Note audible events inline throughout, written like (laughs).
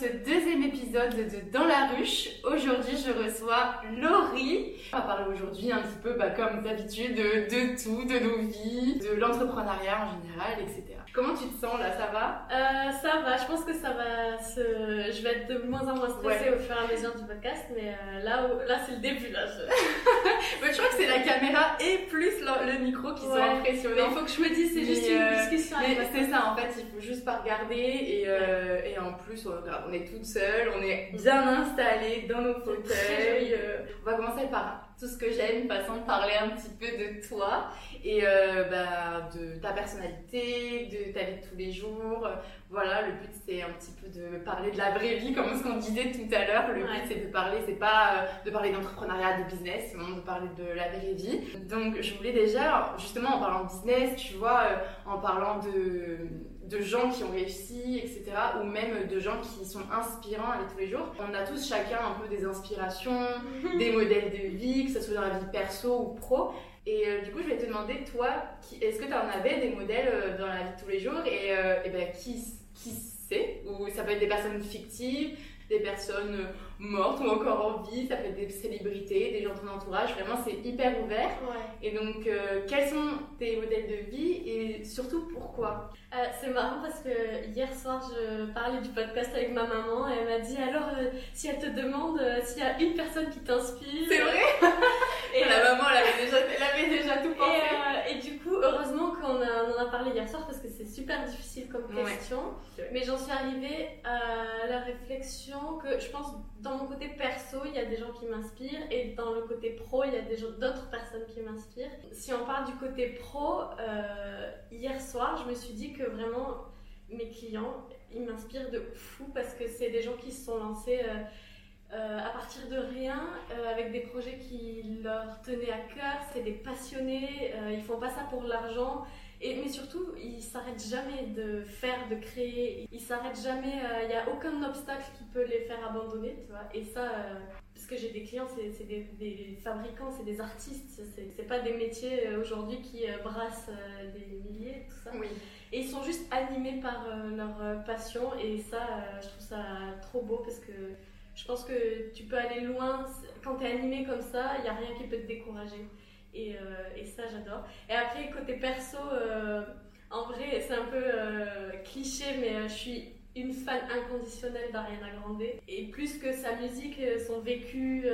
ce deuxième épisode de Dans la ruche. Aujourd'hui, je reçois Laurie. On va parler aujourd'hui un petit peu, bah, comme d'habitude, de, de, tout, de nos vies, de l'entrepreneuriat en général, etc. Comment tu te sens là Ça va? Euh, Ça va, je pense que ça va se... Je vais être de moins en moins stressée au fur et à mesure du podcast, mais euh, là, là c'est le début. Là, je... (laughs) je crois que c'est la caméra et plus le, micro qui sont impressionnants. il faut que je me dise, c'est juste une euh, discussion. c'est ça, en fait, il faut juste pas regarder et, euh, et en plus, on, est toute seule, on est bien installés dans nos fauteuils. on va commencer par tout ce que j'aime, façon de parler un petit peu de toi et euh, bah, de ta personnalité, de ta vie de tous les jours. Voilà, le but c'est un petit peu de parler de la vraie vie, comme ce qu'on disait tout à l'heure. Le but c'est de parler, c'est pas euh, de parler d'entrepreneuriat, de business, c'est vraiment de parler de la vraie vie. Donc je voulais déjà, justement en parlant de business, tu vois, euh, en parlant de, de gens qui ont réussi, etc., ou même de gens qui sont inspirants avec tous les jours. On a tous chacun un peu des inspirations, (laughs) des modèles de vie, que ce soit dans la vie perso ou pro. Et euh, du coup, je vais te demander, toi, est-ce que tu en avais des modèles euh, dans la vie de tous les jours? Et, euh, et ben, qui, qui c'est Ou ça peut être des personnes fictives, des personnes mortes ou encore en vie, ça peut être des célébrités, des gens de ton entourage, vraiment c'est hyper ouvert. Et donc, quels sont tes modèles de vie et surtout pourquoi? C'est marrant parce que hier soir je parlais du podcast avec ma maman et elle m'a dit alors si elle te demande s'il y a une personne qui t'inspire. C'est vrai (laughs) Et la maman elle avait déjà, elle avait déjà tout pensé. Et, et, du coup, heureusement qu'on en a parlé hier soir parce que c'est super difficile comme question. Mais j'en suis arrivée à la réflexion que je pense dans mon côté perso, il y a des gens qui m'inspirent et dans le côté pro, il y a d'autres personnes qui m'inspirent. Si on parle du côté pro, euh, hier soir, je me suis dit que vraiment mes clients, ils m'inspirent de fou parce que c'est des gens qui se sont lancés. Euh, euh, à partir de rien, avec des projets qui leur tenaient à cœur, c'est des passionnés, ils font pas ça pour l'argent, et, mais surtout ils s'arrêtent jamais de faire, de créer, ils s'arrêtent jamais, il n'y a aucun obstacle qui peut les faire abandonner, tu vois, et ça, parce que j'ai des clients, c'est des, des, fabricants, c'est des artistes, c'est pas des métiers aujourd'hui qui brassent des milliers, tout ça. Et ils sont juste animés par leur passion, et ça, je trouve ça trop beau parce que je pense que tu peux aller loin. Quand tu es animé comme ça, il n'y a rien qui peut te décourager. Et, euh, et ça, j'adore. Et après, côté perso, euh, en vrai, c'est un peu euh, cliché, mais je suis une fan inconditionnelle d'Ariana Grande. Et plus que sa musique, son vécu,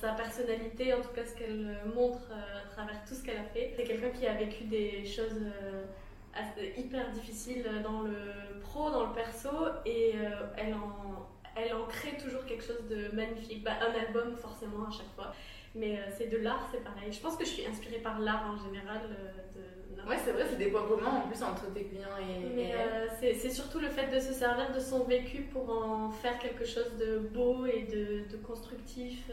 sa, personnalité, en tout cas ce qu'elle montre à travers tout ce qu'elle a fait, c'est quelqu'un qui a vécu des choses hyper difficiles dans le pro, dans le perso, et elle en elle en crée toujours quelque chose de magnifique. Bah, un album, forcément, à chaque fois. Mais euh, c'est de l'art, c'est pareil. Je pense que je suis inspirée par l'art en général. Euh, de... Ouais, c'est vrai, c'est des points communs en plus entre tes clients et. Mais euh, c'est surtout le fait de se servir de son vécu pour en faire quelque chose de beau et de, de constructif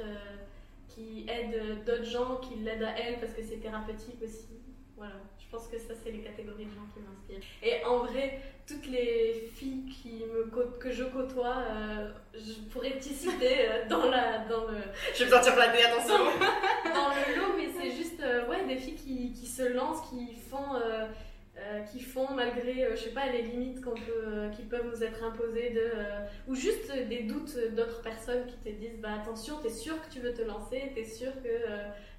qui aide d'autres gens, qui l'aident à elle parce que c'est thérapeutique aussi. Voilà, je pense que ça, c'est les catégories de gens qui m'inspirent. Et en vrai, toutes les filles qui me que je côtoie, euh, je pourrais t'y citer euh, (laughs) dans, la, dans le. Je vais me sentir flattée, attention (laughs) Dans le lot, mais c'est juste euh, ouais, des filles qui, qui, se lancent, qui font. Qui font malgré, je sais pas, les limites qu'on peut, qui peuvent nous être imposées, de, ou juste des doutes d'autres personnes qui te disent bah attention, t'es sûr que tu veux te lancer, t'es sûr que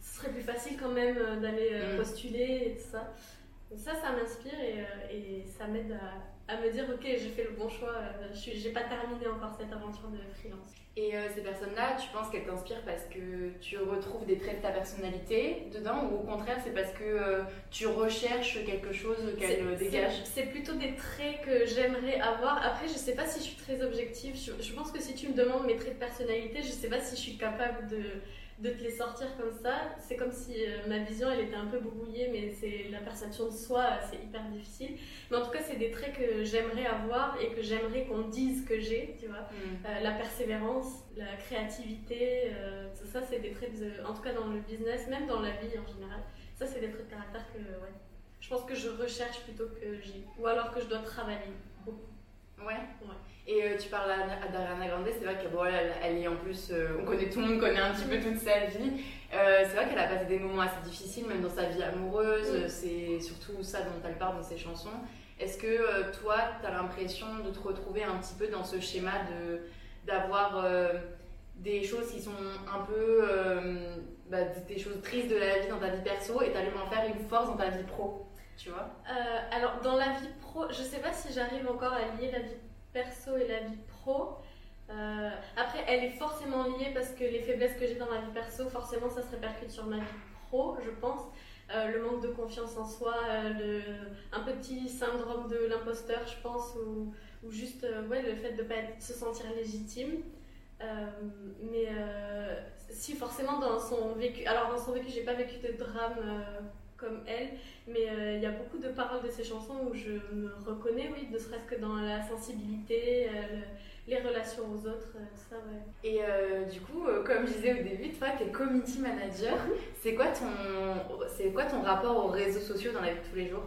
ce serait plus facile quand même d'aller mm. postuler et tout ça. Donc ça, ça m'inspire et, et ça m'aide à, à me dire ok j'ai fait le bon choix, euh, j'ai pas terminé encore cette aventure de freelance. Et euh, ces personnes-là, tu penses qu'elles t'inspirent parce que tu retrouves des traits de ta personnalité dedans ou au contraire c'est parce que euh, tu recherches quelque chose qu'elles dégagent? C'est plutôt des traits que j'aimerais avoir. Après je sais pas si je suis très objective, je, je pense que si tu me demandes mes traits de personnalité, je sais pas si je suis capable de de te les sortir comme ça, c'est comme si euh, ma vision elle était un peu brouillée, mais c'est la perception de soi, c'est hyper difficile. Mais en tout cas, c'est des traits que j'aimerais avoir et que j'aimerais qu'on dise que j'ai, tu vois. Mm. Euh, la persévérance, la créativité, euh, ça, c'est des traits, en tout cas dans le business, même dans la vie en général. Ça, c'est des traits de caractère que, ouais, je pense que je recherche plutôt que j'ai, ou alors que je dois travailler beaucoup. Ouais. ouais. Et euh, tu parles d'Ariana Grande, c'est vrai qu'elle elle, est en plus, euh, on connaît tout le monde connaît un petit peu toute sa vie. Euh, c'est vrai qu'elle a passé des moments assez difficiles, même dans sa vie amoureuse. C'est surtout ça dont elle parle dans ses chansons. Est-ce que toi, tu as l'impression de te retrouver un petit peu dans ce schéma de d'avoir des choses qui sont un peu bah, des choses tristes de la vie dans ta vie perso et t'allais en faire une force dans ta vie pro tu vois Alors dans la vie pro, je sais pas si j'arrive encore à lier la vie perso et la vie pro. Euh, après, elle est forcément liée parce que les faiblesses que j'ai dans ma vie perso, forcément, ça se répercute sur ma vie pro, je pense. Euh, le manque de confiance en soi, euh, un petit syndrome de l'imposteur, je pense, ou, juste ouais, le fait de ne pas se sentir légitime. mais si forcément dans son vécu, alors dans son vécu, j'ai pas vécu de drame comme elle, mais il y a beaucoup de paroles de ces chansons où je me reconnais, oui, ne serait-ce que dans la sensibilité, les relations aux autres, euh, ça, ouais. Et euh, du coup, euh, comme je disais au début, toi, tu es community manager. C'est quoi, ton, c'est quoi ton rapport aux réseaux sociaux dans la vie de tous les jours?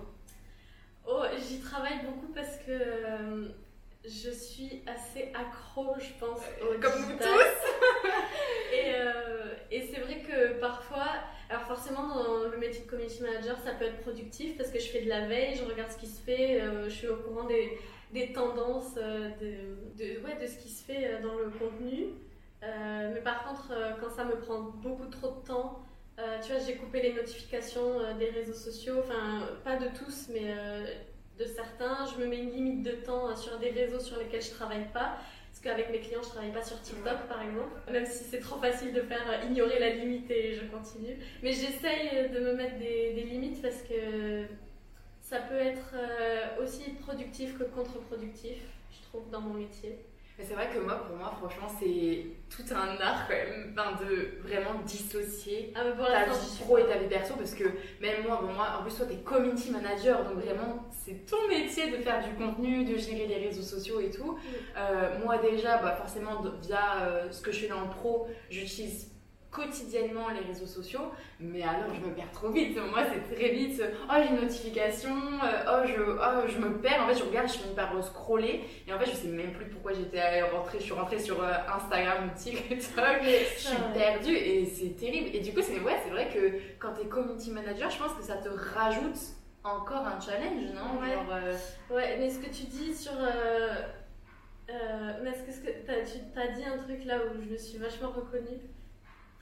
Oh, j'y travaille beaucoup parce que je suis assez accro, je pense, au Comme nous tous (laughs) Et, et c'est vrai que parfois, alors forcément dans le métier de community manager, ça peut être productif parce que je fais de la veille, je regarde ce qui se fait, je suis au courant des des tendances euh, de, ouais, de ce qui se fait euh, dans le contenu. Euh, mais par contre, quand ça me prend beaucoup trop de temps, tu vois, j'ai coupé les notifications des réseaux sociaux, enfin, pas de tous, mais de certains. Je me mets une limite de temps sur des réseaux sur lesquels je travaille pas. Parce qu'avec mes clients, je travaille pas sur TikTok par exemple, même si c'est trop facile de faire ignorer la limite et je continue. Mais j'essaye de me mettre des, limites parce que ça peut être euh, aussi productif que contre-productif, je trouve, dans mon métier. Mais c'est vrai que moi, pour moi, franchement, c'est tout un art quand même, de vraiment dissocier ah, ta vie pro et ta vie perso, parce que même moi, bon, moi en plus, toi, t'es community manager, donc vraiment, c'est ton métier de faire du contenu, de gérer les réseaux sociaux et tout. Euh, moi, déjà, bah, forcément, via euh, ce que je fais dans le pro, j'utilise quotidiennement les réseaux sociaux, mais alors je me perds trop vite. Moi, c'est très vite, oh j'ai une notification, euh, oh, je, oh je me perds. En fait, je regarde, je finis par scroller, et en fait, je sais même plus pourquoi j'étais rentrée. Je suis rentrée sur euh, Instagram ou TikTok, je suis perdue, et c'est terrible. Et du coup, c'est ouais, c'est vrai que quand tu es community manager, je pense que ça te rajoute encore un challenge, non? Ouais. Euh, ouais, mais ce que tu dis sur. mais est-ce que, tu as dit un truc là où je me suis vachement reconnue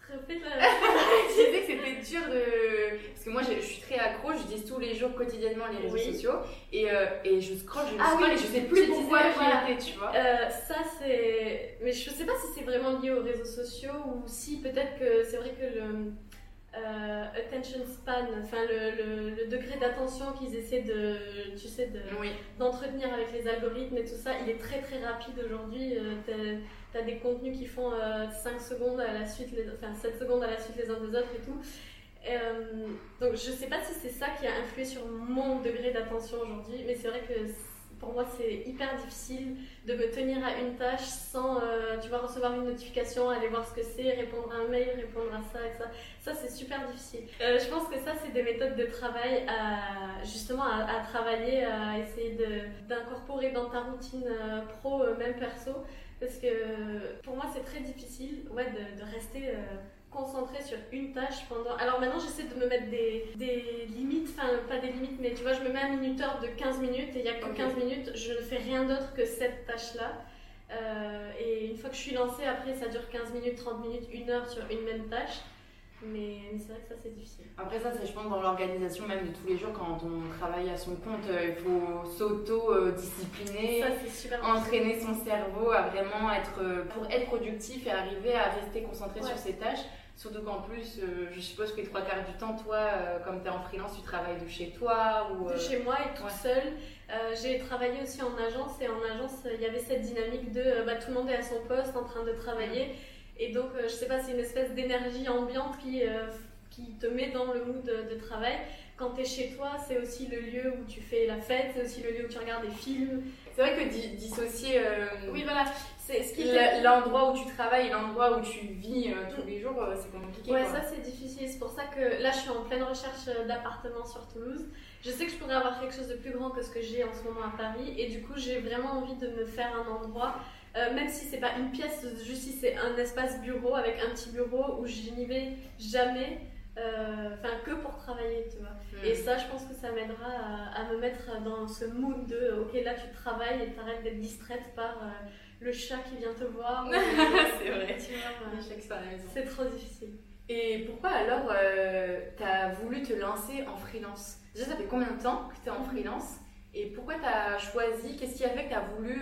Répète (laughs) Je disais que c'était dur de. Parce que moi, je, suis très accro, je dis tous les jours, quotidiennement, les réseaux sociaux. Et, euh, et je scroll, je ah scroll et je sais plus pourquoi j'y étais, tu vois. Euh, ça, c'est. Mais je sais pas si c'est vraiment lié aux réseaux sociaux ou si peut-être que c'est vrai que le. Euh, attention span, enfin le, le, degré d'attention qu'ils essaient de, tu sais, d'entretenir avec les algorithmes et tout ça, il est très très rapide aujourd'hui tu as des contenus qui font 5 euh, secondes à la suite, les, enfin 7 secondes à la suite les uns des autres et tout. Euh, donc je sais pas si c'est ça qui a influé sur mon degré d'attention aujourd'hui, mais c'est vrai que pour moi c'est hyper difficile de me tenir à une tâche sans, euh, tu vas recevoir une notification, aller voir ce que c'est, répondre à un mail, répondre à ça et ça. Ça c'est super difficile. je pense que ça c'est des méthodes de travail à justement à, travailler, à essayer d'incorporer dans ta routine pro, même perso. Parce que pour moi, c'est très difficile ouais, de rester euh, concentré sur une tâche pendant. Alors maintenant, j'essaie de me mettre des, des limites, enfin, pas des limites, mais tu vois, je me mets un minuteur de 15 minutes et il n'y a que 15 minutes, je ne fais rien d'autre que cette tâche-là. Euh, et une fois que je suis lancée, après, ça dure 15 minutes, 30 minutes, 1 heure sur une même tâche. Mais, c'est vrai que ça, c'est difficile. Après, ça, c'est, je pense, dans l'organisation même de tous les jours, quand on travaille à son compte, euh, il faut s'auto-discipliner, entraîner son cerveau à vraiment être, euh, pour être productif et arriver à rester concentré sur ses tâches. Surtout qu'en plus, euh, je suppose que les trois quarts du temps, toi, comme tu es en freelance, tu travailles de chez toi ou, De chez moi et toute seule. j'ai travaillé aussi en agence et en agence, il y avait cette dynamique de bah, tout le monde est à son poste en train de travailler. Et donc, je sais pas, c'est une espèce d'énergie ambiante qui qui te met dans le mood de, travail. Quand tu es chez toi, c'est aussi le lieu où tu fais la fête, c'est aussi le lieu où tu regardes des films. C'est vrai que dissocier euh, oui, voilà. C'est ce qui l'endroit où tu travailles l'endroit où tu vis euh, tous les jours, euh, c'est compliqué. Ouais, ça c'est difficile. C'est pour ça que là, je suis en pleine recherche d'appartement sur Toulouse. Je sais que je pourrais avoir quelque chose de plus grand que ce que j'ai en ce moment à Paris, et du coup, j'ai vraiment envie de me faire un endroit euh, même si c'est pas une pièce, juste si c'est un espace bureau avec un petit bureau où je n'y vais jamais, euh, enfin que pour travailler, tu vois. Et ça, je pense que ça m'aidera à, me mettre dans ce mood de ok, là tu travailles et t'arrêtes d'être distraite par euh, le chat qui vient te voir. (laughs) c'est vrai, tu vois. C'est trop difficile. Et pourquoi alors euh, t'as voulu te lancer en freelance? Déjà, ça fait combien de temps que tu es en freelance? Et pourquoi tu as choisi Qu'est-ce qui a fait que tu as voulu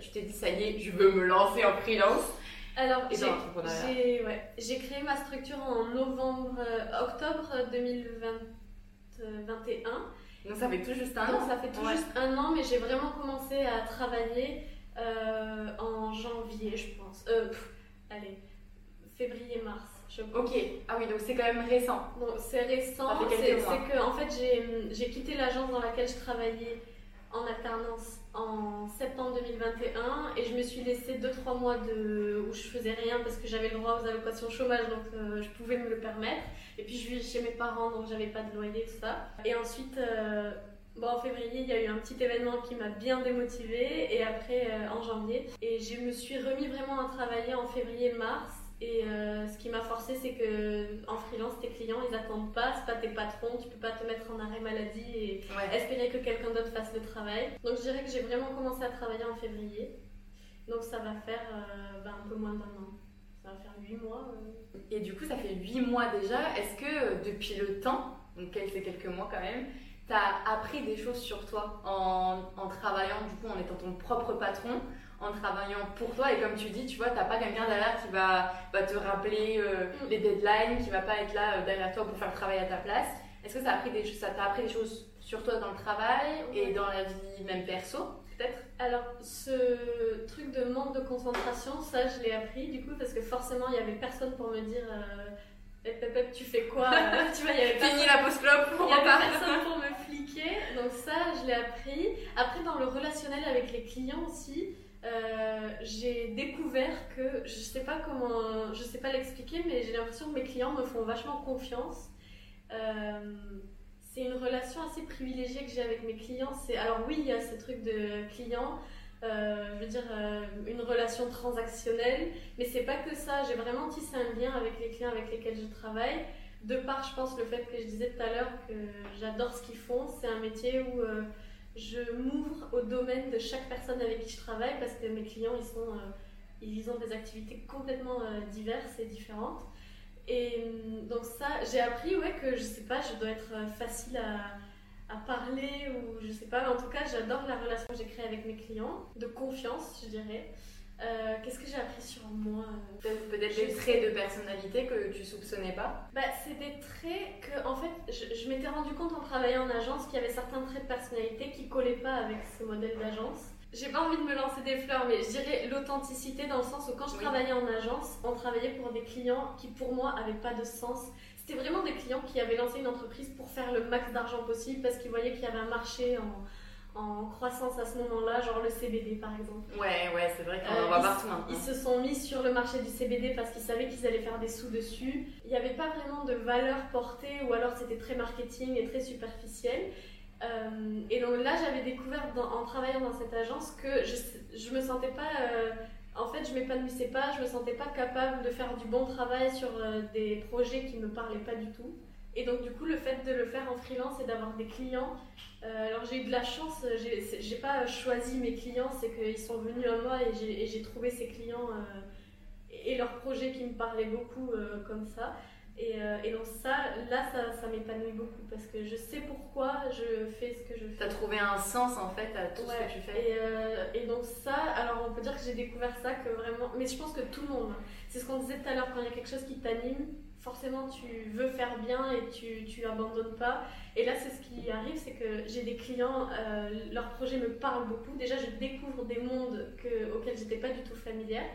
Tu t'es dit, ça y est, je veux me lancer en freelance? Alors, j'ai créé ma structure en novembre, euh, octobre 2021. Donc ça fait tout juste un an Ça fait tout juste un an, mais j'ai vraiment commencé à travailler euh, en janvier, je pense. Euh, allez, février-mars. Ok, ah oui, donc c'est quand même récent. Bon, c'est récent, c'est que en fait j'ai quitté l'agence dans laquelle je travaillais en alternance en septembre 2021 et je me suis laissé 2-3 mois de, où je faisais rien parce que j'avais le droit aux allocations chômage donc euh, je pouvais me le permettre. Et puis je vivais chez mes parents donc j'avais pas de loyer, tout ça. Et ensuite, euh, bon, en février, il y a eu un petit événement qui m'a bien démotivée et après euh, en janvier. Et je me suis remis vraiment à travailler en février-mars et euh, ce qui m'a forcé, c'est que en freelance, tes clients, ils attendent pas, c'est pas tes patrons, tu peux pas te mettre en arrêt maladie et espérer que quelqu'un d'autre fasse le travail. Donc je dirais que j'ai vraiment commencé à travailler en février. Donc ça va faire euh, ben, un peu moins d'un an. Ça va faire 8 mois. Euh. Et du coup, ça fait 8 mois déjà. Est-ce que depuis le temps, donc c'est quelques mois quand même, tu as appris des choses sur toi en, en travaillant, du coup, en étant ton propre patron? En travaillant pour toi. Et comme tu dis, tu vois, t'as pas quelqu'un derrière qui va, te rappeler euh, mm. les deadlines, qui va pas être là euh, derrière toi pour faire le travail à ta place. Est-ce que ça appris des ça t'a appris des choses sur toi dans le travail et dans la vie même perso peut-être? Alors, ce truc de manque de concentration, ça je l'ai appris du coup parce que forcément il y avait personne pour me dire. Euh, tu fais quoi? (laughs) Tu vois, il y avait Fini la pause clope Il y avait personne pour me fliquer. Donc ça, je l'ai appris. Après, dans le relationnel avec les clients aussi, euh, j'ai découvert que je sais pas comment, je sais pas l'expliquer, mais j'ai l'impression que mes clients me font vachement confiance. Euh, c'est une relation assez privilégiée que j'ai avec mes clients. C'est alors oui, il y a ce truc de client. Euh, je veux dire une relation transactionnelle, mais c'est pas que ça. J'ai vraiment tissé un lien avec les clients avec lesquels je travaille. De part, je pense, le fait que je disais tout à l'heure que j'adore ce qu'ils font. C'est un métier où je m'ouvre au domaine de chaque personne avec qui je travaille parce que mes clients, ils, sont, euh, ont des activités complètement euh, diverses et différentes. Et hum, donc ça, j'ai appris ouais, que je sais pas, je dois être euh, facile à, à parler ou je sais pas, mais en tout cas, j'adore la relation que j'ai créée avec mes clients, de confiance, je dirais. Euh, qu'est-ce que j'ai appris sur moi euh, Peut-être des traits de personnalité que tu soupçonnais pas bah, C'est des traits que, en fait, je, m'étais rendu compte en travaillant en agence qu'il y avait certains traits de personnalité qui collaient pas avec ce modèle d'agence. J'ai pas envie de me lancer des fleurs, mais je dirais l'authenticité dans le sens où quand je travaillais en agence, on travaillait pour des clients qui pour moi avaient pas de sens. C'était vraiment des clients qui avaient lancé une entreprise pour faire le max d'argent possible parce qu'ils voyaient qu'il y avait un marché en en croissance à ce moment-là, genre le CBD par exemple. Ouais, ouais, c'est vrai qu'on en voit partout maintenant. Ils se sont mis sur le marché du CBD parce qu'ils savaient qu'ils allaient faire des sous dessus. Il n'y avait pas vraiment de valeur portée ou alors c'était très marketing et très superficiel. Euh, et donc là, j'avais découvert en travaillant dans cette agence que je, je me sentais pas. Euh, en fait, je m'épanouissais pas, je me sentais pas capable de faire du bon travail sur euh, des projets qui me parlaient pas du tout. Et donc, du coup, le fait de le faire en freelance et d'avoir des clients, euh, alors j'ai eu de la chance, j'ai pas choisi mes clients, c'est qu'ils sont venus à moi et j'ai trouvé ces clients euh, et leurs projets qui me parlaient beaucoup euh, comme ça. Et, et, donc, ça, là, ça, ça m'épanouit beaucoup parce que je sais pourquoi je fais ce que je fais. Tu as trouvé un sens en fait à tout ce que tu fais. Et, et, donc, ça, alors on peut dire que j'ai découvert ça que vraiment. Mais je pense que tout le monde, c'est ce qu'on disait tout à l'heure, quand il y a quelque chose qui t'anime, forcément tu veux faire bien et tu, tu abandonnes pas. Et là, c'est ce qui arrive, c'est que j'ai des clients, euh, leur projet me parle beaucoup. Déjà, je découvre des mondes que, auxquels j'étais pas du tout familière.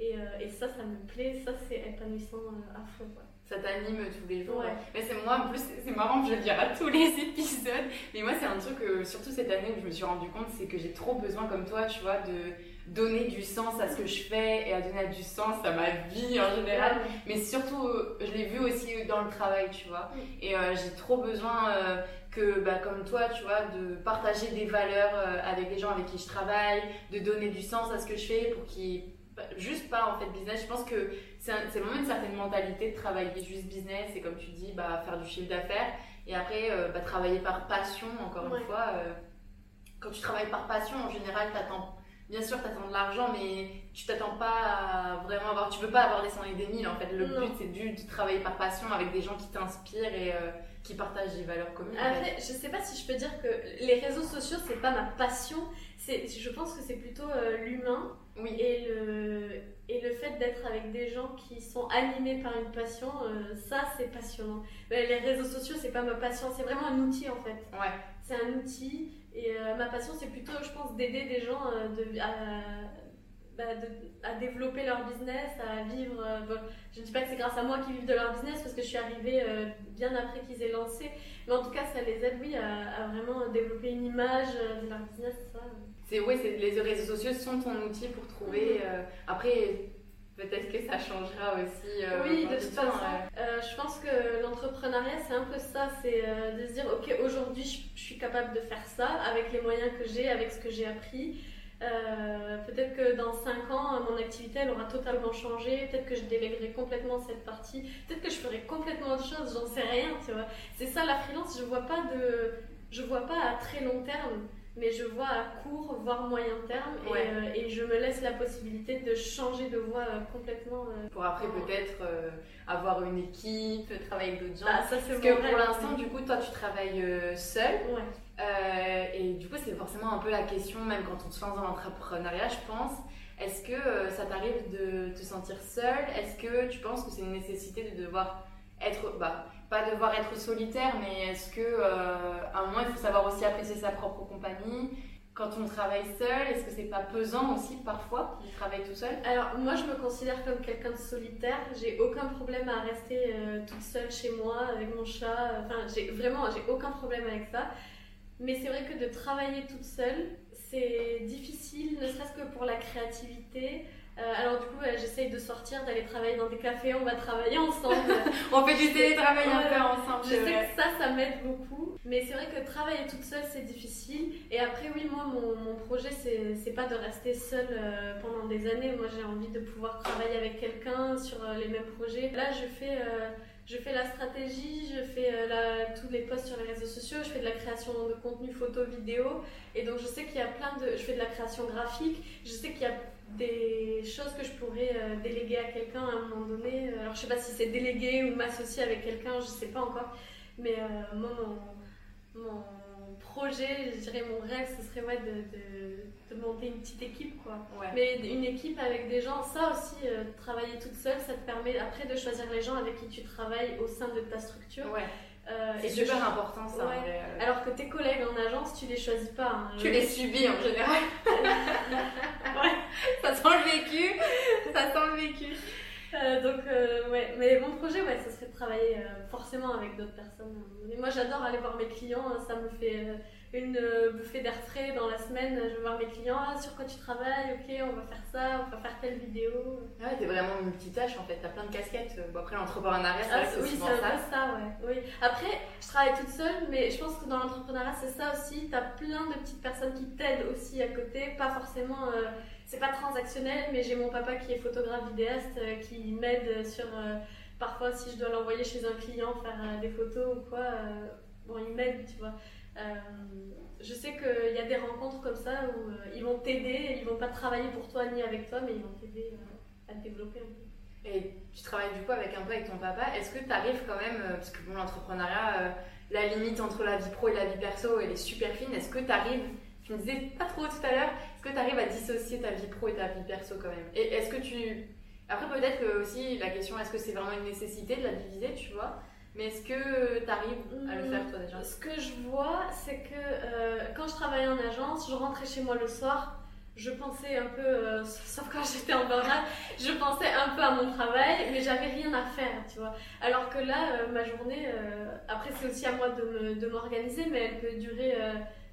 Et, euh, et, ça, ça me plaît, ça c'est épanouissant euh, à fond. Ça t'anime tous les jours. Mais c'est moi, en plus, c'est marrant, je le dire à tous les épisodes. Mais moi, c'est un truc, surtout cette année, où je me suis rendu compte, c'est que j'ai trop besoin, comme toi, tu vois, de donner du sens à ce que je fais et à donner du sens à ma vie en général. Mais surtout, euh, je l'ai vu aussi dans le travail, tu vois. Et euh, j'ai trop besoin euh, que, bah, comme toi, tu vois, de partager des valeurs avec les gens avec qui je travaille, de donner du sens à ce que je fais pour qu'ils juste pas en fait business. Je pense que c'est vraiment une certaine mentalité de travailler juste business et comme tu dis, bah, faire du chiffre d'affaires et après euh, bah, travailler par passion, encore une fois. Euh, quand tu travailles par passion, en général, t'attends. Bien sûr, tu attends de l'argent, mais tu t'attends pas à vraiment avoir. Tu veux pas avoir des cent et des mille en fait. Le but, c'est de travailler par passion avec des gens qui t'inspirent et euh, qui partagent des valeurs communes. Après, je sais pas si je peux dire que les réseaux sociaux, c'est pas ma passion. Je pense que c'est plutôt l'humain oui. Et le, et le fait d'être avec des gens qui sont animés par une passion, euh, ça c'est passionnant. les réseaux sociaux, c'est pas ma passion, c'est vraiment un outil en fait. Ouais. C'est un outil et euh, ma passion c'est plutôt, je pense, d'aider des gens euh, de, à, bah, à, développer leur business, à vivre. je ne dis pas que c'est grâce à moi qu'ils vivent de leur business parce que je suis arrivée bien après qu'ils aient lancé, mais en tout cas ça les aide, oui, à, à vraiment développer une image de leur business. Ça c'est ouais, les réseaux sociaux sont ton outil pour trouver. Euh, après, peut-être que ça changera aussi. Euh, oui, de toute façon. Euh, je pense que l'entrepreneuriat, c'est un peu ça c'est de se dire ok, aujourd'hui, je, suis capable de faire ça avec les moyens que j'ai, avec ce que j'ai appris. Peut-être que dans 5 ans, mon activité elle aura totalement changé. Peut-être que je déléguerai complètement cette partie. Peut-être que je ferai complètement autre chose. J'en sais rien, tu vois. C'est ça la freelance. Je vois pas de, je vois pas à très long terme mais je vois à court, voire moyen terme, et, euh, et, je me laisse la possibilité de changer de voie euh, complètement. Euh, pour après peut-être avoir une équipe, travailler avec d'autres gens. Ah, ça, Parce que pour l'instant, du coup, toi, tu travailles seul. Ouais. Et du coup, c'est forcément un peu la question, même quand on se lance dans l'entrepreneuriat, je pense. Est-ce que ça t'arrive de te sentir seul Est-ce que tu penses que c'est une nécessité de devoir être. Bah, pas devoir être solitaire, mais est-ce que euh, à un moment il faut savoir aussi apprécier sa propre compagnie? Quand on travaille seul, est-ce que c'est pas pesant aussi parfois de travailler tout seul? Alors moi je me considère comme quelqu'un de solitaire. J'ai aucun problème à rester euh, toute seule chez moi avec mon chat. Enfin j'ai vraiment j'ai aucun problème avec ça. Mais c'est vrai que de travailler toute seule c'est difficile, ne serait-ce que pour la créativité. Euh, alors du coup, j'essaye de sortir, d'aller travailler dans des cafés, on va travailler ensemble. (laughs) on fait du télétravail un peu ensemble. Je sais que ça, ça m'aide beaucoup. Mais c'est vrai que travailler toute seule, c'est difficile. Et après, oui, moi, mon, mon projet, c'est pas de rester seule euh, pendant des années. Moi, j'ai envie de pouvoir travailler avec quelqu'un sur euh, les mêmes projets. Là, je fais je fais la stratégie, je fais tous les posts sur les réseaux sociaux, je fais de la création de contenu photo, vidéo. Et donc je sais qu'il y a plein de... Je fais de la création graphique, je sais qu'il y a des choses que je pourrais euh, déléguer à quelqu'un à un moment donné. Alors je sais pas si c'est déléguer ou m'associer avec quelqu'un, je sais pas encore. Mais euh, moi, mon, mon, projet, je dirais mon rêve, ce serait ouais, de, de, monter une petite équipe. quoi. Mais une équipe avec des gens, ça aussi, euh, travailler toute seule, ça te permet après de choisir les gens avec qui tu travailles au sein de ta structure. Euh, c'est super important ça. Euh. Alors que tes collègues en agence, tu les choisis pas. Hein. Tu les subis en général. (laughs) ouais. Ça sent le vécu. Ça sent le vécu. Euh, donc, ouais. Mais mon projet, ouais, ça serait de travailler forcément avec d'autres personnes. moi, j'adore aller voir mes clients. Hein. Ça me fait une euh, bouffée d'air frais dans la semaine, je vais voir mes clients, ah, sur quoi tu travailles, ok, on va faire ça, on va faire telle vidéo. Ah ouais, t'es vraiment multitâche en fait, t'as plein de casquettes. Bon, après, l'entrepreneuriat, c'est ah, Oui, c'est ça. ça, ouais. Oui. Après, je travaille toute seule, mais je pense que dans l'entrepreneuriat, c'est ça aussi, t'as plein de petites personnes qui t'aident aussi à côté, pas forcément. Euh, c'est pas transactionnel, mais j'ai mon papa qui est photographe vidéaste euh, qui m'aide sur. parfois, si je dois l'envoyer chez un client faire des photos ou quoi, bon, il m'aide, tu vois. Euh, je sais qu'il y a des rencontres comme ça où euh, ils vont t'aider, ils vont pas travailler pour toi ni avec toi, mais ils vont t'aider euh, à te développer un peu. Et tu travailles du coup avec un peu avec ton papa. Est-ce que tu arrives quand même, parce que bon, l'entrepreneuriat, la limite entre la vie pro et la vie perso, elle est super fine. Est-ce que tu arrives, tu me disais pas trop tout à l'heure, est-ce que tu dissocier ta vie pro et ta vie perso quand même Et est-ce que tu. Après, peut-être que aussi la question, est-ce que c'est vraiment une nécessité de la diviser, tu vois? Mais est-ce que tu arrives à le faire toi déjà? Ce que je vois, c'est que euh, quand je travaillais en agence, je rentrais chez moi le soir, je pensais un peu, euh, (laughs) sauf quand j'étais en burn je pensais un peu à mon travail, mais j'avais rien à faire, tu vois. Alors que là, euh, ma journée, après c'est aussi à moi de m'organiser, mais elle peut durer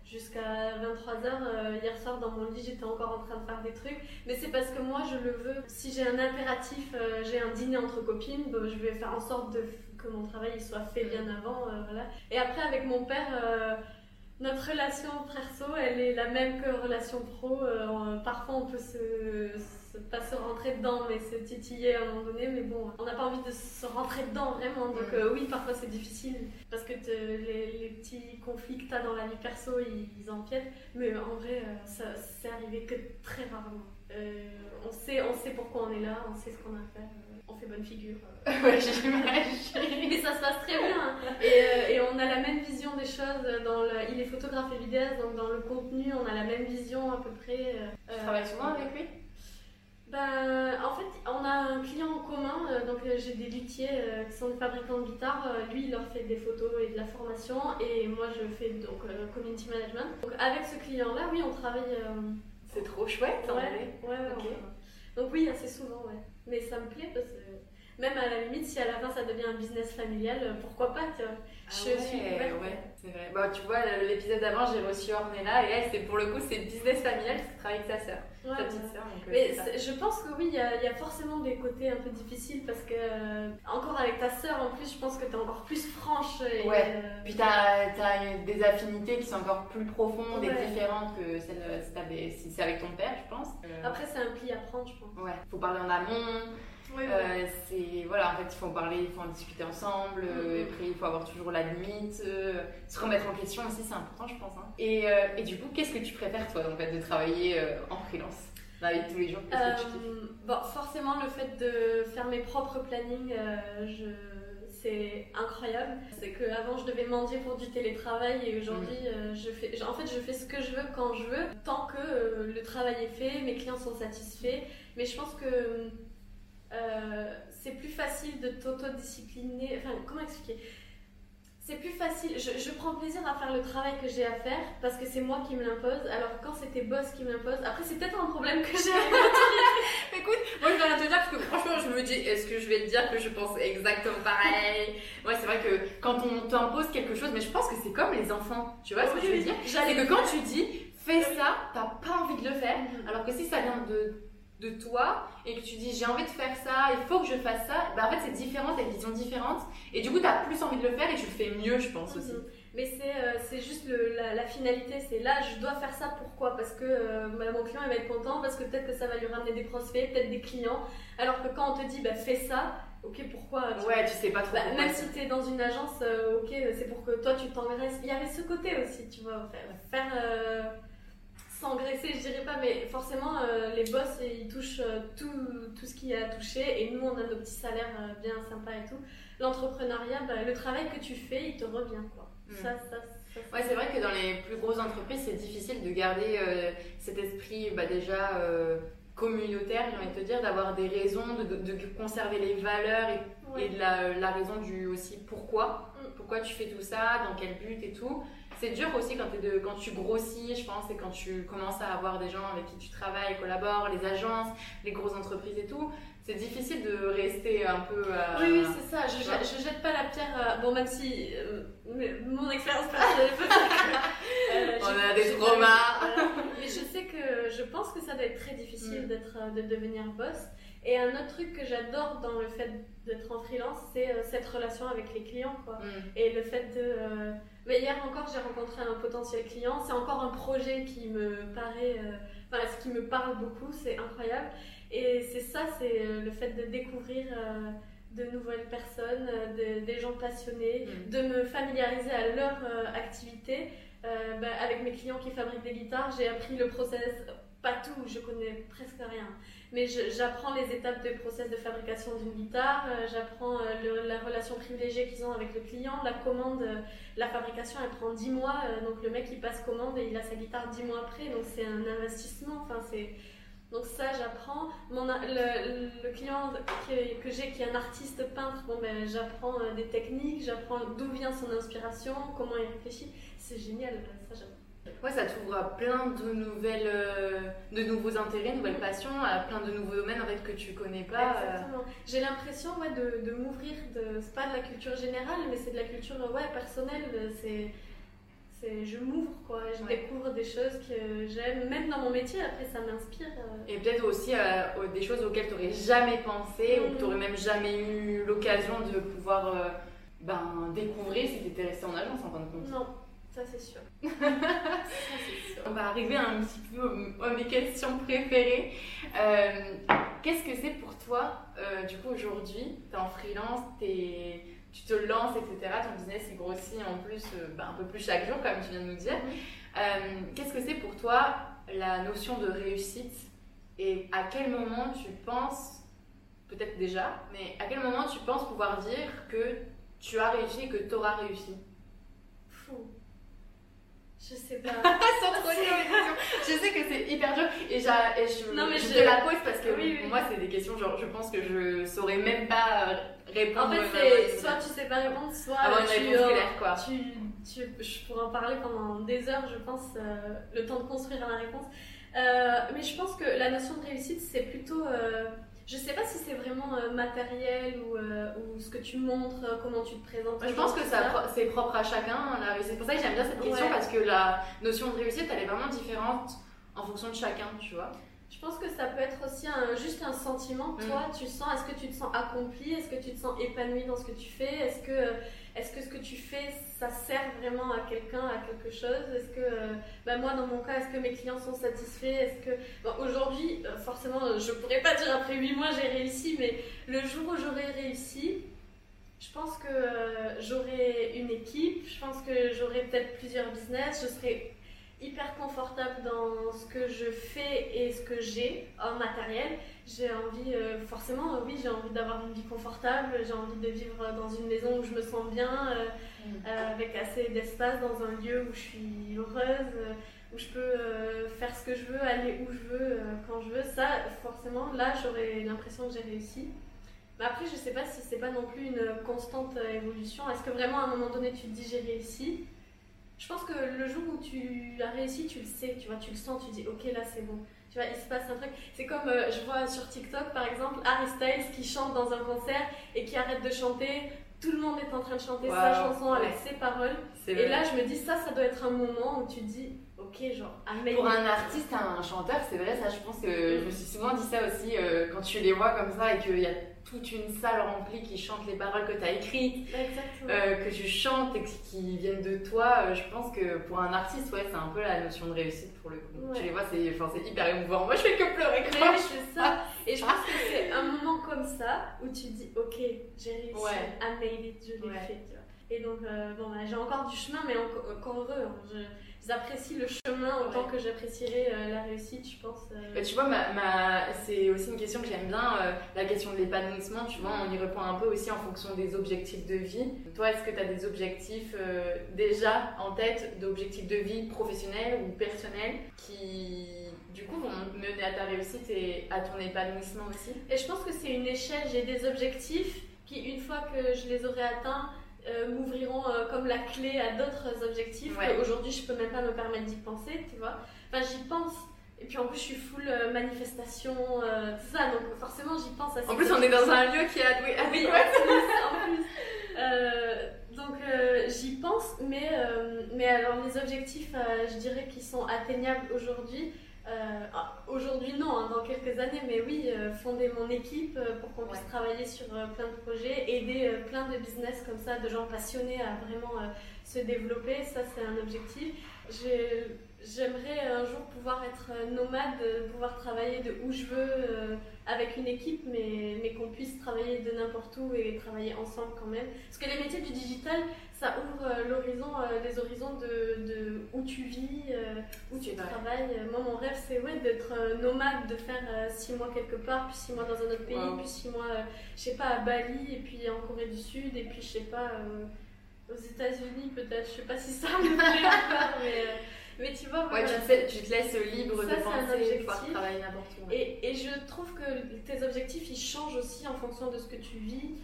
jusqu'à 23h. hier soir, dans mon lit, j'étais encore en train de faire des trucs. Mais c'est parce que moi, je le veux. Si j'ai un impératif, j'ai un dîner entre copines, je vais faire en sorte de mon travail soit fait bien avant. Euh, voilà. Et après, avec mon père, euh, notre relation perso, elle est la même que relation pro. Euh, parfois, on peut se, pas se rentrer dedans, mais se titiller à un moment donné. Mais bon, on n'a pas envie de se rentrer dedans vraiment. Donc euh, oui, parfois c'est difficile parce que les, petits conflits que tu as dans la vie perso, ils, empiètent. Mais en vrai, euh, ça c'est arrivé que très rarement. Euh, on, sait, on sait pourquoi on est là, on sait ce qu'on a à faire on fait bonne figure. (laughs) ouais, j'imagine. Et ça se passe très bien. Et, et, on a la même vision des choses. Dans le, il est photographe et vidéaste, donc dans le contenu, on a la même vision à peu près. tu travailles souvent avec lui? Ben, en fait, on a un client en commun, euh, donc euh, j'ai des luthiers euh, qui sont des fabricants de guitares. lui, il leur fait des photos et de la formation, et moi, je fais donc community management. Donc, avec ce client-là, oui, on travaille. C'est trop chouette, ouais, ouais, ouais, Donc, oui, assez souvent, ouais. Mais ça me plaît parce que même à la limite, si à la fin ça devient un business familial, pourquoi pas, tu vois. Ah je suis ouais, c'est vrai. Bon, tu vois, l'épisode d'avant, j'ai reçu Ornella et elle, c'est pour le coup, c'est business familial qui travaille avec sa sœur, sa petite sœur. Euh, Mais je pense que oui, il y, a forcément des côtés un peu difficiles parce que, euh, encore avec ta sœur, en plus, je pense que tu es encore plus franche. Et, ouais. Euh, Puis tu as, des affinités qui sont encore plus profondes et différentes que celles si c'est avec ton père, je pense. Après, c'est un pli à prendre, je pense. Ouais, faut parler en amont. Euh, c'est voilà, en fait, il faut en parler, il faut en discuter ensemble. Euh, et après, il faut avoir toujours la limite, euh, se remettre en question aussi, c'est important, je pense. Hein. Et, et, du coup, qu'est-ce que tu préfères toi, en fait, de travailler en freelance dans la vie de tous les jours Bon, forcément, le fait de faire mes propres plannings, je c'est incroyable. C'est qu'avant je devais mendier pour du télétravail et aujourd'hui je fais, en fait je fais ce que je veux quand je veux, tant que le travail est fait, mes clients sont satisfaits. Mais je pense que euh, c'est plus facile de t'autodiscipliner. Enfin, comment expliquer? C'est plus facile, je, prends plaisir à faire le travail que j'ai à faire parce que c'est moi qui me l'impose, alors quand c'était boss qui me l'impose, après c'est peut-être un problème que j'ai. (laughs) Écoute, moi je vais rien te dire parce que franchement je me dis, est-ce que je vais te dire que je pense exactement pareil? Moi c'est vrai que quand on t'impose quelque chose, mais je pense que c'est comme les enfants, tu vois ce que je veux dire? C'est que quand tu dis, fais ça, t'as pas envie de le faire, mm-hmm. alors que si ça vient de de toi et que tu dis j'ai envie de faire ça, il faut que je fasse ça, bah en fait c'est différent, t'as une vision différente et du coup tu as plus envie de le faire et tu le fais mieux je pense aussi. Mhm. Mais c'est euh, juste la, finalité, c'est là je dois faire ça pourquoi? Parce que euh, bah, mon client il va être content, parce que peut-être que ça va lui ramener des crossfits, peut-être des clients. Alors que quand on te dit bah, fais ça, ok pourquoi? Ouais tu sais pas trop. Bah, même si tu es dans une agence, euh, ok c'est pour que toi tu t'engraisses. Il y avait ce côté aussi, tu vois, faire, faire s'engraisser, je dirais pas, mais forcément, euh, les boss, ils touchent euh, tout, tout, ce qui a touché et nous, on a nos petits salaires euh, bien sympas et tout. L'entrepreneuriat, bah, le travail que tu fais, il te revient, quoi. Mm. Ça, ça, ouais, c'est vrai que dans les plus grosses entreprises, c'est difficile de garder cet esprit bah, déjà communautaire, j'ai envie de te dire, d'avoir des raisons, de, de, conserver les valeurs et, et de la, la, raison du aussi pourquoi. Mm. Pourquoi tu fais tout ça, dans quel but et tout. C'est dur aussi quand, es de, quand tu grossis, je pense, et quand tu commences à avoir des gens avec qui tu travailles, collabores, les agences, les grosses entreprises et tout. C'est difficile de rester un peu. Euh, oui, oui c'est ça. Je, je, jette pas la pierre. bon, même si euh, mon expérience personnelle peut euh, On a des traumas. Mais je sais que je pense que ça doit être très difficile mm. d'être, de devenir boss. Et un autre truc que j'adore dans le fait d'être en freelance, c'est cette relation avec les clients. Quoi. Mm. Et le fait de mais hier encore, j'ai rencontré un potentiel client. C'est encore un projet qui me paraît, euh, enfin, ce qui me parle beaucoup, c'est incroyable. Et c'est ça, c'est euh, le fait de découvrir euh, de nouvelles personnes, des gens passionnés, mm. de me familiariser à leur activité. Bah, avec mes clients qui fabriquent des guitares, j'ai appris le process, pas tout, je connais presque rien mais j'apprends les étapes de process de fabrication d'une guitare, euh, j'apprends euh, la relation privilégiée qu'ils ont avec le client, la commande, euh, la fabrication elle prend 10 mois, donc le mec il passe commande et il a sa guitare 10 mois après, donc c'est un investissement, enfin c'est... Donc ça, j'apprends. Le, le, client que, que j'ai qui est un artiste peintre, bon, ben, j'apprends des techniques, j'apprends d'où vient son inspiration, comment il réfléchit. C'est génial. Ouais, ça t'ouvre plein de nouvelles, euh, de nouveaux intérêts, de nouvelles passions, à plein de nouveaux domaines en fait que tu connais pas. Euh. Exactement. J'ai l'impression ouais, de, de m'ouvrir, de, c'est pas de la culture générale, mais c'est de la culture ouais, personnelle. C'est, c'est, je m'ouvre quoi, je découvre des choses que j'aime, même dans mon métier. Après, ça m'inspire. Euh. Et peut-être aussi des choses auxquelles tu n'aurais jamais pensé ou que tu n'aurais même jamais eu l'occasion de pouvoir ben, découvrir si tu étais resté en agence en fin de compte. Non (laughs) Ça, c'est sûr. On va arriver un petit peu à mes questions préférées. Euh, qu'est-ce que c'est pour toi, euh, du coup, aujourd'hui Tu es en freelance, tu te lances, etc. Ton business, il grossit en plus euh, bah, un peu plus chaque jour, comme tu viens de nous dire. Qu'est-ce que c'est pour toi la notion de réussite? Et à quel moment tu penses, peut-être déjà, mais à quel moment tu penses pouvoir dire que tu as réussi et que tu auras réussi? Je sais pas. (laughs) je sais que c'est hyper dur et, et je, non, mais je, te la pose parce que moi, c'est des questions, genre, je pense que je saurais même pas euh, répondre. En fait, c'est soit tu sais pas répondre, soit tu, euh, quoi. Tu, tu, je pourrais en parler pendant des heures, je pense, euh, le temps de construire la réponse. mais je pense que la notion de réussite, c'est plutôt je sais pas si c'est vraiment euh, matériel ou, euh, ou, ce que tu montres, euh, comment tu te présentes. Je pense que c'est propre à chacun. C'est pour ça que j'aime bien cette question parce que la notion de réussite, elle est vraiment différente en fonction de chacun, tu vois. Je pense que ça peut être aussi un, juste un sentiment. Mm. Toi, tu sens, est-ce que tu te sens accompli? Est-ce que tu te sens épanoui dans ce que tu fais? Est-ce que est-ce que ce que tu fais, ça sert vraiment à quelqu'un, à quelque chose? Est-ce que, euh, bah moi dans mon cas, est-ce que mes clients sont satisfaits? Est-ce que, aujourd'hui, euh, forcément, je pourrais pas dire après 8 mois j'ai réussi, mais le jour où j'aurai réussi, je pense que euh, j'aurai une équipe, je pense que j'aurai peut-être plusieurs business, je serai hyper confortable dans ce que je fais et ce que j'ai en matériel. J'ai envie, euh, forcément, oui, j'ai envie d'avoir une vie confortable, j'ai envie de vivre dans une maison où je me sens bien, euh, mm. euh, avec assez d'espace, dans un lieu où je suis heureuse, où je peux faire ce que je veux, aller où je veux, quand je veux. Ça, forcément, là, j'aurais l'impression que j'ai réussi. Mais après, je sais pas si c'est pas non plus une constante évolution. Est-ce que vraiment à un moment donné tu te dis j'ai réussi? Je pense que le jour où tu as réussi, tu le sais, tu vois, tu le sens, tu dis ok là c'est bon. Tu vois, il se passe un truc. C'est comme euh, je vois sur TikTok par exemple Harry Styles qui chante dans un concert et qui arrête de chanter. Tout le monde est en train de chanter sa chanson avec ses paroles. Et là je me dis ça, ça doit être un moment où tu dis ok genre Pour un artiste, un chanteur, c'est vrai ça. Je pense que je me suis souvent dit ça aussi euh, quand tu les vois comme ça et qu'il y a toute une salle remplie qui chante les paroles que tu as écrites, euh, que tu chantes et qui viennent de toi. Euh, je pense que pour un artiste, ouais, c'est un peu la notion de réussite pour le coup. Tu les vois, c'est hyper émouvant. Moi, je fais que pleurer quand je fais ça. Et je pense que c'est un moment comme ça où tu dis, ok, j'ai réussi, ouais. I made it, je l'ai fait. Et donc, bon, bah, j'ai encore du chemin, mais encore, heureux. Hein. J'apprécie le chemin autant que j'apprécierais euh, la réussite, je pense. Euh. Bah, tu vois, ma, ma... c'est aussi une question que j'aime bien, euh, la question de l'épanouissement. Tu vois, on y répond un peu aussi en fonction des objectifs de vie. Toi, est-ce que tu as des objectifs déjà en tête, d'objectifs de vie professionnels ou personnels qui, du coup, vont mener à ta réussite et à ton épanouissement aussi? Et je pense que c'est une échelle. J'ai des objectifs qui, une fois que je les aurai atteints, euh, m'ouvriront euh, comme la clé à d'autres objectifs ouais. qu'aujourd'hui je peux même pas me permettre d'y penser, tu vois. Enfin, j'y pense. Et puis en plus, je suis full euh, manifestation, tout ça, donc forcément j'y pense assez. En plus, on est dans un lieu qui est adoué. Oui, en plus. donc j'y pense, mais, mais alors les objectifs, je dirais qu'ils sont atteignables aujourd'hui. Euh, ah, aujourd'hui, non, hein, dans quelques années, mais oui, euh, fonder mon équipe euh, pour qu'on puisse travailler sur plein de projets, aider plein de business comme ça, de gens passionnés à vraiment se développer, ça c'est un objectif. J'aimerais un jour pouvoir être nomade, pouvoir travailler de où je veux avec une équipe, mais, mais qu'on puisse travailler de n'importe où et travailler ensemble quand même. Parce que les métiers du digital, ça ouvre euh, l'horizon, euh, les horizons de, de, où tu vis, euh, où tu travailles. Moi, mon rêve, c'est ouais, d'être nomade, de faire six mois quelque part, puis six mois dans un autre pays, puis six mois, je sais pas, à Bali, et puis en Corée du Sud, et puis je sais pas, aux États-Unis peut-être. Je sais pas si ça me plaît mais. Mais tu vois, ouais, tu, te, tu, te laisses libre de penser, pouvoir travailler n'importe où. Et, et, je trouve que tes objectifs, ils changent aussi en fonction de ce que tu vis.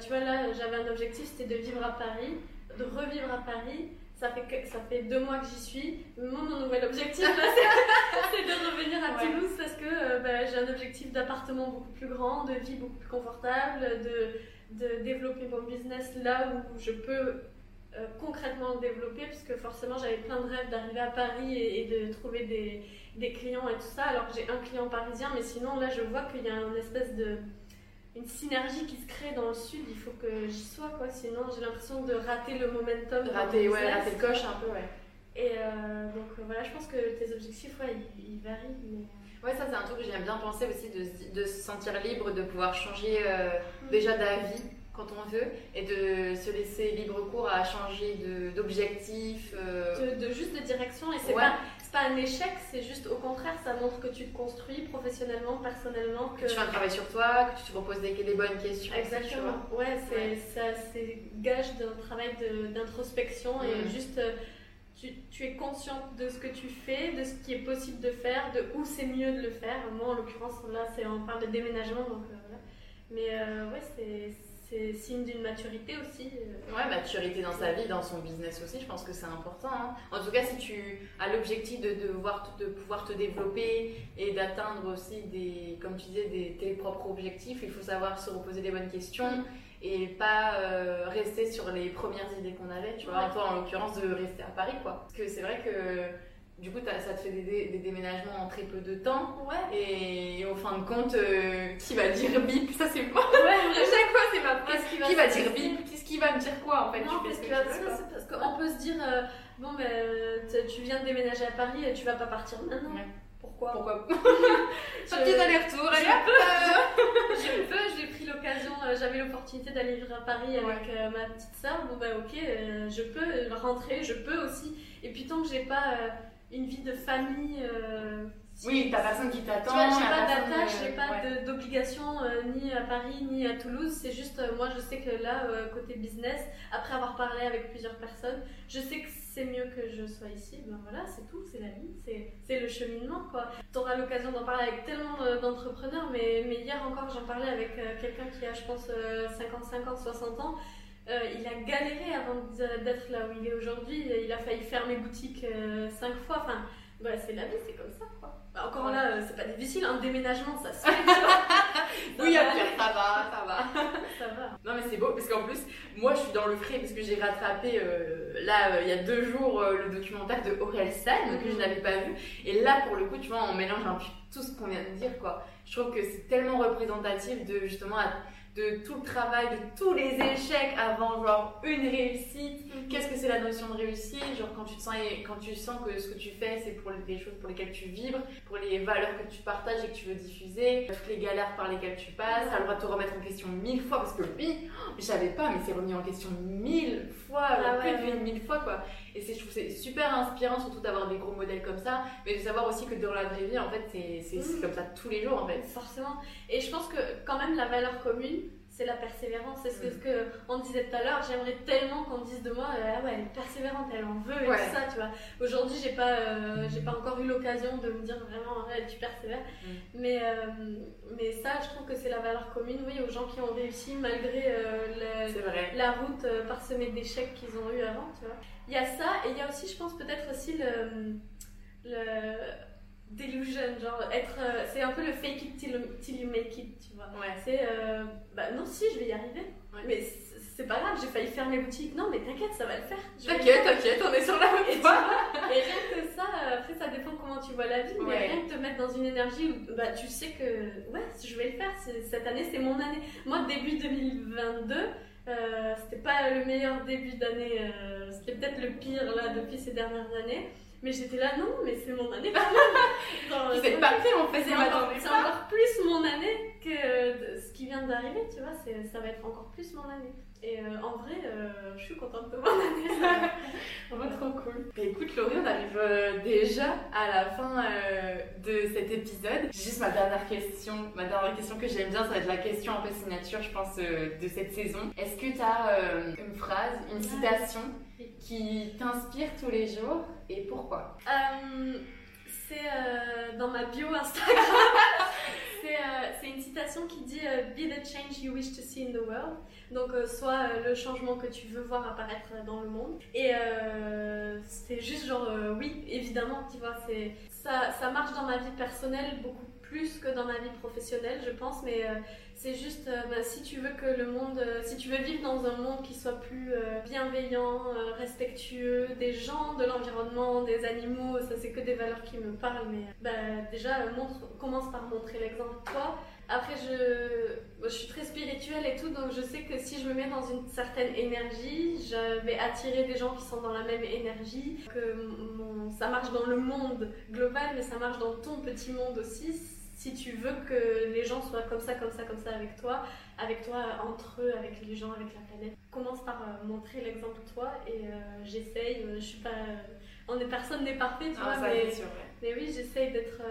tu vois, là, j'avais un objectif, c'était de vivre à Paris de revivre à Paris. Ça fait, que, ça fait deux mois que j'y suis. Moi, mon nouvel objectif, (laughs) c'est de revenir à Toulouse parce que euh, bah, j'ai un objectif d'appartement beaucoup plus grand, de vie beaucoup plus confortable, de, de développer mon business là où je peux euh, concrètement le développer parce que forcément j'avais plein de rêves d'arriver à Paris et, de trouver des, des, clients et tout ça alors que j'ai un client parisien mais sinon là je vois qu'il y a une espèce de une synergie qui se crée dans le sud, il faut que j'y sois quoi. Sinon, j'ai l'impression de rater le momentum. Rater, ouais, rater le coche un peu, ouais. Et euh, donc euh, voilà, je pense que tes objectifs, ouais, ils, varient. Mais... Ouais, ça c'est un truc que j'aime bien penser aussi, de, de, se sentir libre, de pouvoir changer mm. déjà d'avis quand on veut et de se laisser libre cours à changer d'objectif. De, de, juste de direction et c'est pas pas un échec, c'est juste au contraire, ça montre que tu te construis professionnellement, personnellement. Que, tu fais un travail sur toi, que tu te reposes des, des bonnes questions. Exactement. ouais, c'est ça, c'est gage d'un travail d'introspection et mm. juste. Euh, tu, tu, es consciente de ce que tu fais, de ce qui est possible de faire, de où c'est mieux de le faire. Moi, en l'occurrence, là, on parle de déménagement, donc euh. Mais euh, ouais, c'est c'est signe d'une maturité aussi. Ouais, maturité dans sa vie, dans son business aussi, je pense que c'est important. Hein. En tout cas, si tu as l'objectif de, de, de pouvoir te développer et d'atteindre aussi, des, comme tu disais, des, tes propres objectifs, il faut savoir se reposer des bonnes questions et pas euh, rester sur les premières idées qu'on avait. Tu vois, toi, en l'occurrence, de rester à Paris, quoi. Parce que c'est vrai que du coup, ça te fait des, déménagements en très peu de temps. Ouais. Et, au fin de compte, euh, qui va dire bip? Ça, c'est moi. Ouais, à chaque fois, c'est ma phrase. Qui, va, dire bip? Qu'est-ce qui va me dire quoi en fait? Non, parce que, parce qu'on peut se dire euh, bon, ben, tu viens de déménager à Paris et tu vas pas partir maintenant. Pourquoi? Pourquoi? (laughs) Petit aller-retour, (laughs) Je peux, j'ai pris l'occasion, euh, j'avais l'opportunité d'aller vivre à Paris avec ma petite soeur. Bon, ben, ok, je peux rentrer, je peux aussi. Et puis, tant que j'ai pas une vie de famille. Euh, oui, t'as personne qui t'attend. J'ai pas d'attache, j'ai pas d'obligation euh, ni à Paris ni à Toulouse. C'est juste, euh, moi je sais que là, côté business, après avoir parlé avec plusieurs personnes, je sais que c'est mieux que je sois ici. Ben voilà, c'est tout, c'est la vie, c'est le cheminement quoi. T'auras l'occasion d'en parler avec tellement d'entrepreneurs, mais, mais hier encore j'en parlais avec quelqu'un qui a, je pense, 55 ans, 60 ans. Euh, il a galéré avant d'être là où il est aujourd'hui. Il a failli fermer boutique euh, cinq fois. Enfin, bah, c'est la vie, c'est comme ça, quoi. Bah, encore là, euh, c'est pas difficile, un déménagement, ça se fait. (laughs) oui, ça va, ça va. (laughs) ça va. Non, mais c'est beau, parce qu'en plus, moi, je suis dans le frais, parce que j'ai rattrapé, là, il y a deux jours, le documentaire de Aurel San, que je mhm. n'avais pas vu. Et là, pour le coup, tu vois, on mélange un peu tout ce qu'on vient de dire, quoi. Je trouve que c'est tellement représentatif de, justement, de tout le travail, de tous les échecs avant genre une réussite. Mhm. Qu'est-ce que c'est la notion de réussite? Genre quand tu te sens quand tu sens que ce que tu fais c'est pour les choses pour lesquelles tu vibres, pour les valeurs que tu partages et que tu veux diffuser, toutes les galères par lesquelles tu passes, t'as le droit de te remettre en question mille fois parce que oui, je savais pas mais c'est remis en question mille fois, ah plus de mille fois quoi. Et je trouve c'est super inspirant surtout d'avoir des gros modèles comme ça, mais de savoir aussi que dans la vraie vie en fait c'est mhm. comme ça tous les jours en fait. Forcément. Et je pense que quand même la valeur commune c'est la persévérance. C'est ce que, ce que on disait tout à l'heure. J'aimerais tellement qu'on dise de moi, euh, ah ouais, elle est persévérante, elle en veut et tout ça, tu vois. Aujourd'hui, j'ai pas, euh, j'ai pas encore eu l'occasion de me dire vraiment, ouais, tu persévères. Mm. Mais, euh, mais ça, je trouve que c'est la valeur commune, oui, aux gens qui ont réussi malgré la route parsemée d'échecs qu'ils ont eu avant, tu vois. Il y a ça, et il y a aussi, je pense, peut-être aussi le, le delusion, genre être. Euh, c'est un peu le fake it till, till, you make it, tu vois. Ouais. C'est. Euh, bah non, si, je vais y arriver. Mais c'est pas grave, j'ai failli faire mes boutiques. Non, mais t'inquiète, ça va le faire. T'inquiète, t'inquiète, on est sur la route. Et, et rien que ça, après, ça dépend comment tu vois la vie. Mais rien que te mettre dans une énergie où bah, tu sais que. Ouais, je vais le faire. Cette année, c'est mon année. Moi, début 2022. Euh, c'était pas le meilleur début d'année, euh, c'était peut-être le pire là depuis ces dernières années. Mais j'étais là, non, mais c'est mon année (laughs) C'est pas fait en fait, c'est encore, plus mon année que ce qui vient d'arriver, tu vois, ça va être encore plus mon année. Et euh, en vrai, euh, je suis contente de mon année. (laughs) Vraiment trop cool. Bah, écoute, Laurie, on arrive euh, déjà à la fin de cet épisode. Juste ma dernière question, ma dernière question que j'aime bien, ça va être la question un peu signature, je pense, de cette saison. Est-ce que tu as une phrase, une citation qui t'inspire tous les jours et pourquoi euh, C'est euh, dans ma bio Instagram. (laughs) Euh, c'est une citation qui dit Be the change you wish to see in the world. Donc, soit le changement que tu veux voir apparaître dans le monde. Et c'est juste genre, oui, évidemment, tu vois, ça, ça marche dans ma vie personnelle beaucoup plus que dans ma vie professionnelle, je pense, mais c'est juste, euh, bah, si tu veux que le monde, euh, si tu veux vivre dans un monde qui soit plus bienveillant, respectueux des gens, de l'environnement, des animaux, ça c'est que des valeurs qui me parlent, mais bah, déjà, montre, commence par montrer l'exemple toi. Après, je, je suis très spirituelle et tout, donc je sais que si je me mets dans une certaine énergie, je vais attirer des gens qui sont dans la même énergie. Que ça marche dans le monde global, mais ça marche dans ton petit monde aussi. Si tu veux que les gens soient comme ça, comme ça, comme ça avec toi, avec toi, entre eux, avec les gens, avec la planète, commence par euh, montrer l'exemple toi et euh, j'essaye. Euh, je suis pas on est, personne n'est parfait, tu ah, vois, mais, mais, oui, j'essaye d'être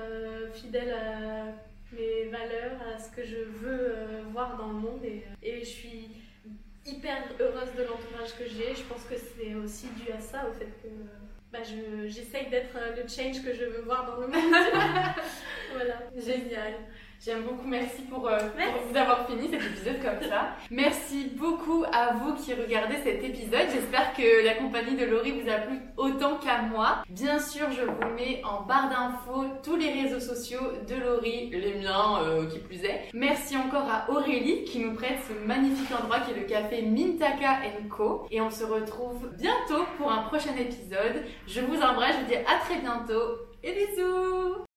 fidèle à mes valeurs, à ce que je veux euh, voir dans le monde. Et, et, je suis hyper heureuse de l'entourage que j'ai. Je pense que c'est aussi dû à ça, au fait que bah, j'essaye d'être le change que je veux voir dans le monde. (laughs) voilà. Génial. J'aime beaucoup, merci pour, euh, vous avoir fini cet épisode comme ça. Merci beaucoup à vous qui regardez cet épisode. J'espère que la compagnie de Laurie vous a plu autant qu'à moi. Bien sûr, je vous mets en barre d'infos tous les réseaux sociaux de Laurie, les miens euh, qui plus est. Merci encore à Aurélie qui nous prête ce magnifique endroit qui est le café Mintaka Co. Et on se retrouve bientôt pour un prochain épisode. Je vous embrasse, je vous dis à très bientôt et bisous